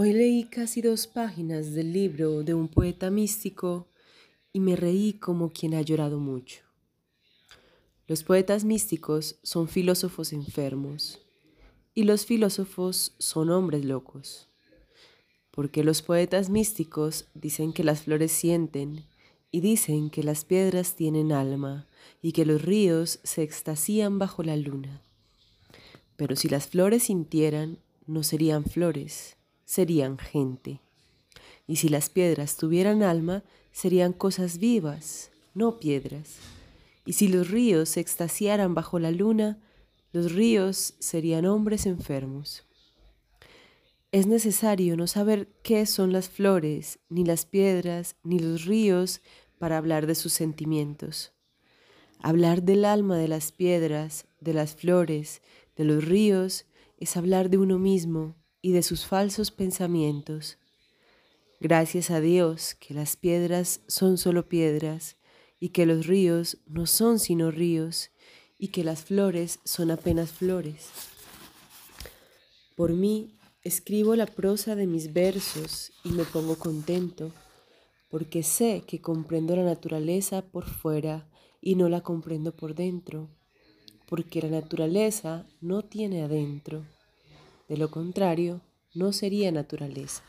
Hoy leí casi dos páginas del libro de un poeta místico y me reí como quien ha llorado mucho. Los poetas místicos son filósofos enfermos y los filósofos son hombres locos, porque los poetas místicos dicen que las flores sienten y dicen que las piedras tienen alma y que los ríos se extasían bajo la luna. Pero si las flores sintieran, no serían flores, serían gente. Y si las piedras tuvieran alma, serían cosas vivas, no piedras. Y si los ríos se extasiaran bajo la luna, los ríos serían hombres enfermos. Es necesario no saber qué son las flores, ni las piedras, ni los ríos para hablar de sus sentimientos. Hablar del alma de las piedras, de las flores, de los ríos, es hablar de uno mismo, y de sus falsos pensamientos. Gracias a Dios que las piedras son solo piedras y que los ríos no son sino ríos y que las flores son apenas flores. Por mí escribo la prosa de mis versos y me pongo contento porque sé que comprendo la naturaleza por fuera y no la comprendo por dentro, porque la naturaleza no tiene adentro. De lo contrario, no sería naturaleza.